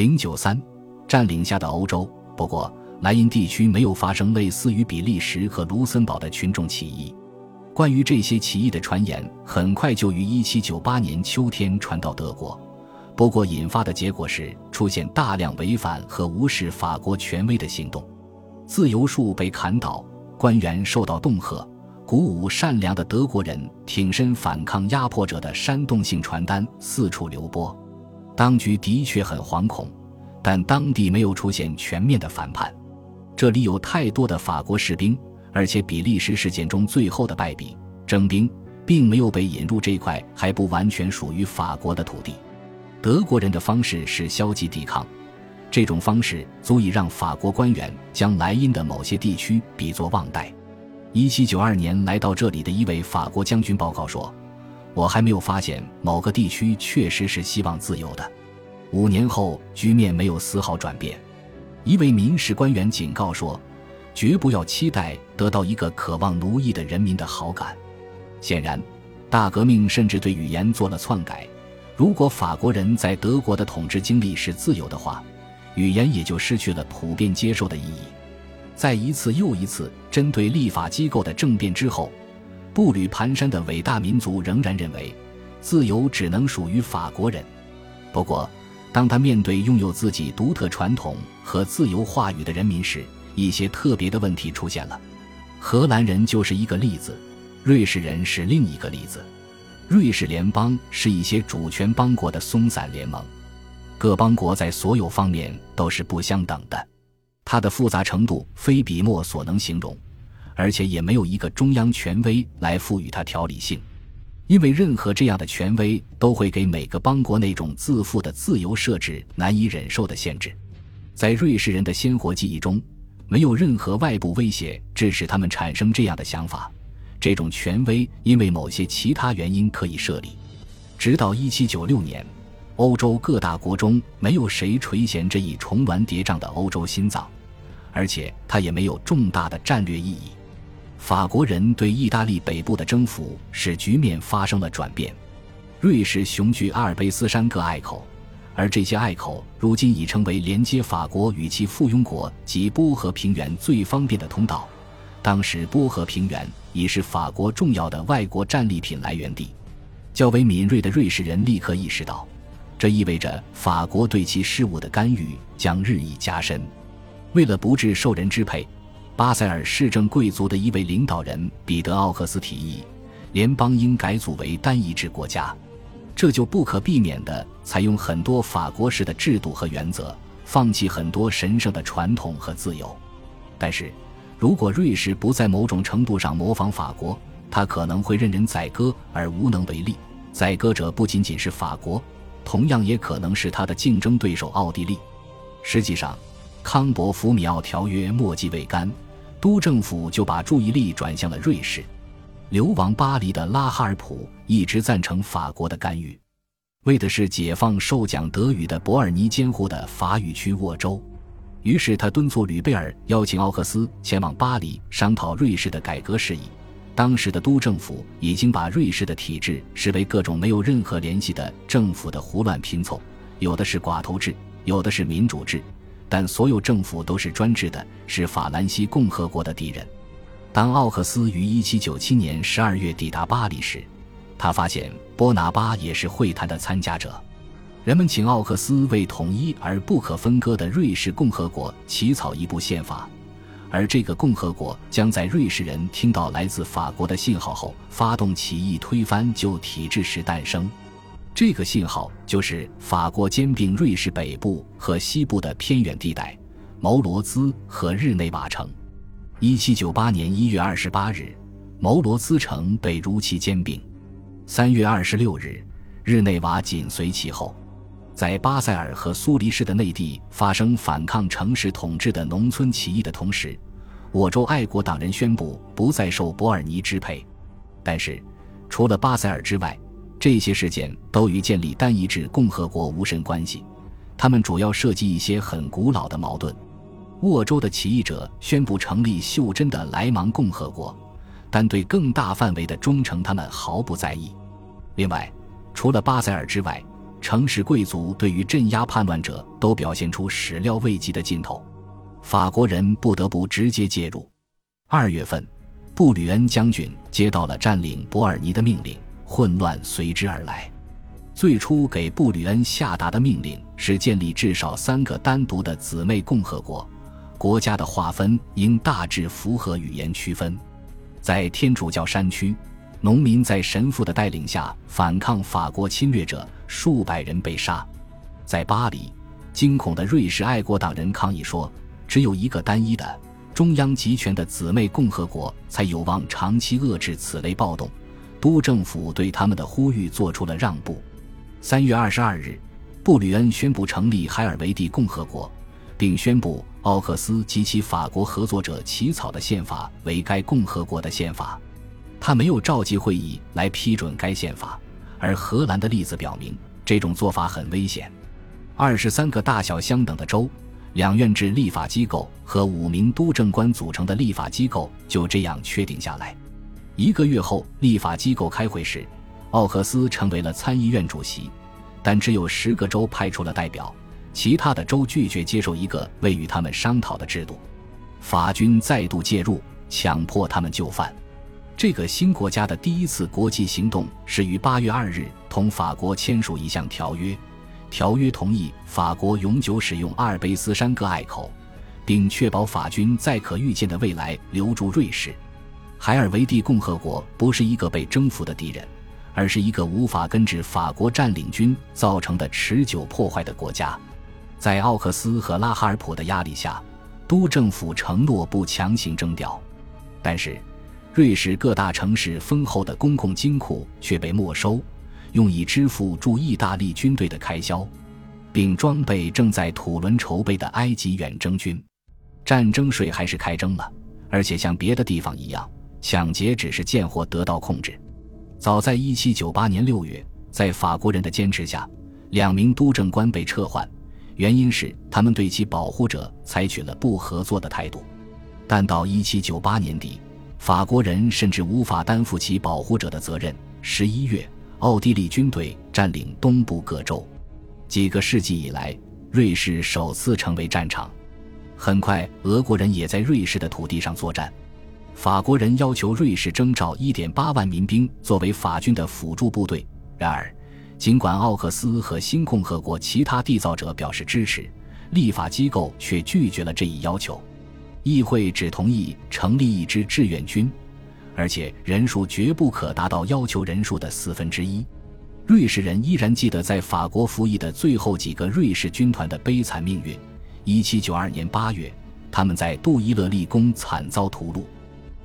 零九三占领下的欧洲。不过，莱茵地区没有发生类似于比利时和卢森堡的群众起义。关于这些起义的传言，很快就于一七九八年秋天传到德国。不过，引发的结果是出现大量违反和无视法国权威的行动，自由树被砍倒，官员受到恫吓，鼓舞善良的德国人挺身反抗压迫者的煽动性传单四处流播。当局的确很惶恐，但当地没有出现全面的反叛。这里有太多的法国士兵。而且，比利时事件中最后的败笔征兵，并没有被引入这块还不完全属于法国的土地。德国人的方式是消极抵抗，这种方式足以让法国官员将莱茵的某些地区比作望带。一七九二年来到这里的一位法国将军报告说：“我还没有发现某个地区确实是希望自由的。”五年后，局面没有丝毫转变。一位民事官员警告说。绝不要期待得到一个渴望奴役的人民的好感。显然，大革命甚至对语言做了篡改。如果法国人在德国的统治经历是自由的话，语言也就失去了普遍接受的意义。在一次又一次针对立法机构的政变之后，步履蹒跚的伟大民族仍然认为，自由只能属于法国人。不过，当他面对拥有自己独特传统和自由话语的人民时，一些特别的问题出现了，荷兰人就是一个例子，瑞士人是另一个例子。瑞士联邦是一些主权邦国的松散联盟，各邦国在所有方面都是不相等的，它的复杂程度非笔墨所能形容，而且也没有一个中央权威来赋予它条理性，因为任何这样的权威都会给每个邦国那种自负的自由设置难以忍受的限制。在瑞士人的鲜活记忆中。没有任何外部威胁致使他们产生这样的想法，这种权威因为某些其他原因可以设立。直到1796年，欧洲各大国中没有谁垂涎这一重峦叠嶂的欧洲心脏，而且它也没有重大的战略意义。法国人对意大利北部的征服使局面发生了转变，瑞士雄踞阿尔卑斯山各隘口。而这些隘口如今已成为连接法国与其附庸国及波河平原最方便的通道。当时，波河平原已是法国重要的外国战利品来源地。较为敏锐的瑞士人立刻意识到，这意味着法国对其事务的干预将日益加深。为了不致受人支配，巴塞尔市政贵族的一位领导人彼得奥克斯提议，联邦应改组为单一制国家。这就不可避免地采用很多法国式的制度和原则，放弃很多神圣的传统和自由。但是，如果瑞士不在某种程度上模仿法国，他可能会任人宰割而无能为力。宰割者不仅仅是法国，同样也可能是他的竞争对手奥地利。实际上，康伯福米奥条约墨迹未干，都政府就把注意力转向了瑞士。流亡巴黎的拉哈尔普一直赞成法国的干预，为的是解放受讲德语的伯尔尼监护的法语区沃州。于是他敦促吕贝尔邀请奥克斯前往巴黎商讨瑞士的改革事宜。当时的都政府已经把瑞士的体制视为各种没有任何联系的政府的胡乱拼凑，有的是寡头制，有的是民主制，但所有政府都是专制的，是法兰西共和国的敌人。当奥克斯于1797年12月抵达巴黎时，他发现波拿巴也是会谈的参加者。人们请奥克斯为统一而不可分割的瑞士共和国起草一部宪法，而这个共和国将在瑞士人听到来自法国的信号后发动起义，推翻旧体制时诞生。这个信号就是法国兼并瑞士北部和西部的偏远地带——毛罗兹和日内瓦城。一七九八年一月二十八日，牟罗兹城被如期兼并。三月二十六日，日内瓦紧随其后。在巴塞尔和苏黎世的内地发生反抗城市统治的农村起义的同时，我州爱国党人宣布不再受伯尔尼支配。但是，除了巴塞尔之外，这些事件都与建立单一制共和国无甚关系。他们主要涉及一些很古老的矛盾。沃州的起义者宣布成立袖珍的莱芒共和国，但对更大范围的忠诚他们毫不在意。另外，除了巴塞尔之外，城市贵族对于镇压叛乱者都表现出始料未及的劲头，法国人不得不直接介入。二月份，布吕恩将军接到了占领伯尔尼的命令，混乱随之而来。最初给布吕恩下达的命令是建立至少三个单独的姊妹共和国，国家的划分应大致符合语言区分。在天主教山区，农民在神父的带领下反抗法国侵略者，数百人被杀。在巴黎，惊恐的瑞士爱国党人抗议说：“只有一个单一的中央集权的姊妹共和国才有望长期遏制此类暴动。”都政府对他们的呼吁做出了让步。三月二十二日，布吕恩宣布成立海尔维蒂共和国，并宣布奥克斯及其法国合作者起草的宪法为该共和国的宪法。他没有召集会议来批准该宪法，而荷兰的例子表明这种做法很危险。二十三个大小相等的州、两院制立法机构和五名督政官组成的立法机构就这样确定下来。一个月后，立法机构开会时。奥克斯成为了参议院主席，但只有十个州派出了代表，其他的州拒绝接受一个未与他们商讨的制度。法军再度介入，强迫他们就范。这个新国家的第一次国际行动是于八月二日同法国签署一项条约，条约同意法国永久使用阿尔卑斯山各隘口，并确保法军在可预见的未来留住瑞士。海尔维蒂共和国不是一个被征服的敌人。而是一个无法根治法国占领军造成的持久破坏的国家，在奥克斯和拉哈尔普的压力下，都政府承诺不强行征调，但是，瑞士各大城市丰厚的公共金库却被没收，用以支付驻意大利军队的开销，并装备正在土伦筹备的埃及远征军。战争税还是开征了，而且像别的地方一样，抢劫只是贱货得到控制。早在1798年6月，在法国人的坚持下，两名督政官被撤换，原因是他们对其保护者采取了不合作的态度。但到1798年底，法国人甚至无法担负起保护者的责任。11月，奥地利军队占领东部各州，几个世纪以来，瑞士首次成为战场。很快，俄国人也在瑞士的土地上作战。法国人要求瑞士征召1.8万民兵作为法军的辅助部队。然而，尽管奥克斯和新共和国其他缔造者表示支持，立法机构却拒绝了这一要求。议会只同意成立一支志愿军，而且人数绝不可达到要求人数的四分之一。瑞士人依然记得在法国服役的最后几个瑞士军团的悲惨命运。1792年8月，他们在杜伊勒立功，惨遭屠戮。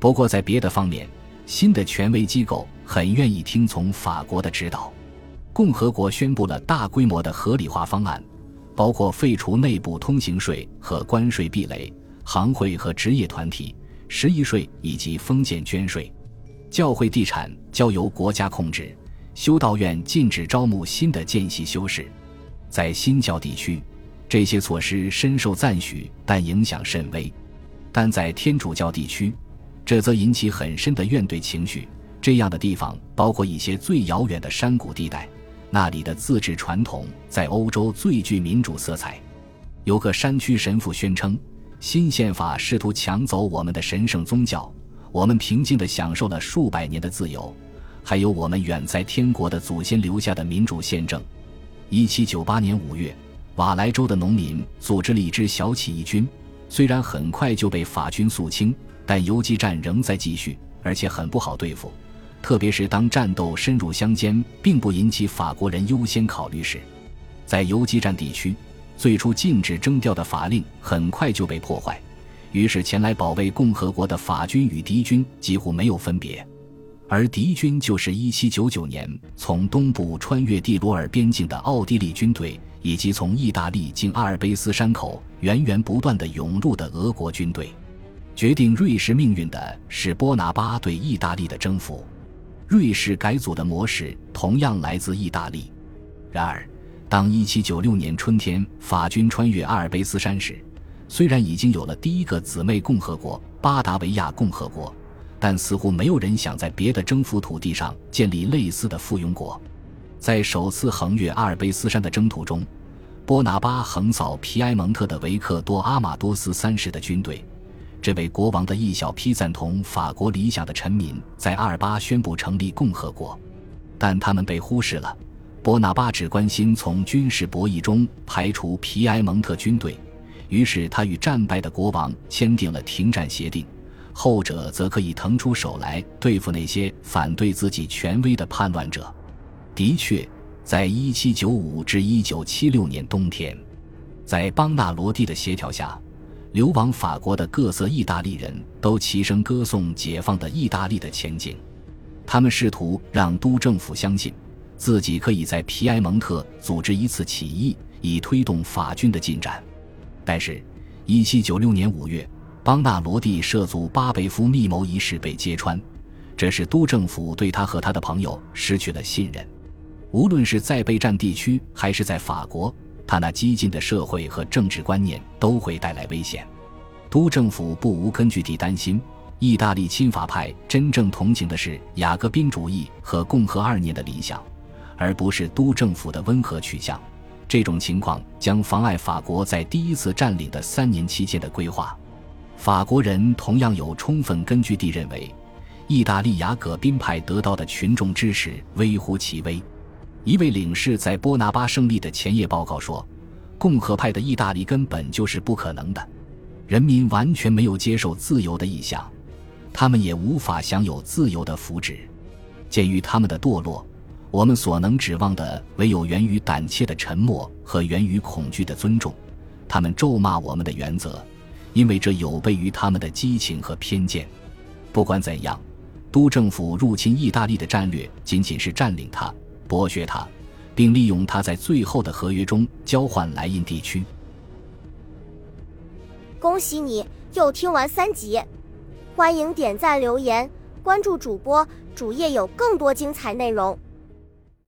不过，在别的方面，新的权威机构很愿意听从法国的指导。共和国宣布了大规模的合理化方案，包括废除内部通行税和关税壁垒、行会和职业团体、十一税以及封建捐税。教会地产交由国家控制，修道院禁止招募新的见习修士。在新教地区，这些措施深受赞许，但影响甚微。但在天主教地区，这则引起很深的怨怼情绪。这样的地方包括一些最遥远的山谷地带，那里的自治传统在欧洲最具民主色彩。有个山区神父宣称，新宪法试图抢走我们的神圣宗教，我们平静地享受了数百年的自由，还有我们远在天国的祖先留下的民主宪政。一七九八年五月，瓦莱州的农民组织了一支小起义军，虽然很快就被法军肃清。但游击战仍在继续，而且很不好对付，特别是当战斗深入乡间，并不引起法国人优先考虑时。在游击战地区，最初禁止征调的法令很快就被破坏，于是前来保卫共和国的法军与敌军几乎没有分别，而敌军就是1799年从东部穿越蒂罗尔边境的奥地利军队，以及从意大利经阿尔卑斯山口源源不断的涌入的俄国军队。决定瑞士命运的是波拿巴对意大利的征服。瑞士改组的模式同样来自意大利。然而，当1796年春天法军穿越阿尔卑斯山时，虽然已经有了第一个姊妹共和国巴达维亚共和国，但似乎没有人想在别的征服土地上建立类似的附庸国。在首次横越阿尔卑斯山的征途中，波拿巴横扫皮埃蒙特的维克多·阿马多斯三世的军队。这位国王的一小批赞同法国理想的臣民在阿尔巴宣布成立共和国，但他们被忽视了。波拿巴只关心从军事博弈中排除皮埃蒙特军队，于是他与战败的国王签订了停战协定，后者则可以腾出手来对付那些反对自己权威的叛乱者。的确，在1795至1976年冬天，在邦纳罗蒂的协调下。流亡法国的各色意大利人都齐声歌颂解放的意大利的前景，他们试图让都政府相信自己可以在皮埃蒙特组织一次起义，以推动法军的进展。但是，1796年5月，邦纳罗蒂涉足巴贝夫密谋一事被揭穿，这使都政府对他和他的朋友失去了信任。无论是在备战地区还是在法国。他那激进的社会和政治观念都会带来危险。都政府不无根据地担心，意大利亲法派真正同情的是雅各宾主义和共和二年的理想，而不是都政府的温和取向。这种情况将妨碍法国在第一次占领的三年期间的规划。法国人同样有充分根据地认为，意大利雅各宾派得到的群众支持微乎其微。一位领事在波拿巴胜利的前夜报告说：“共和派的意大利根本就是不可能的，人民完全没有接受自由的意向，他们也无法享有自由的福祉。鉴于他们的堕落，我们所能指望的唯有源于胆怯的沉默和源于恐惧的尊重。他们咒骂我们的原则，因为这有悖于他们的激情和偏见。不管怎样，都政府入侵意大利的战略仅仅是占领它。”剥削他，并利用他在最后的合约中交换莱茵地区。恭喜你又听完三集，欢迎点赞、留言、关注主播，主页有更多精彩内容。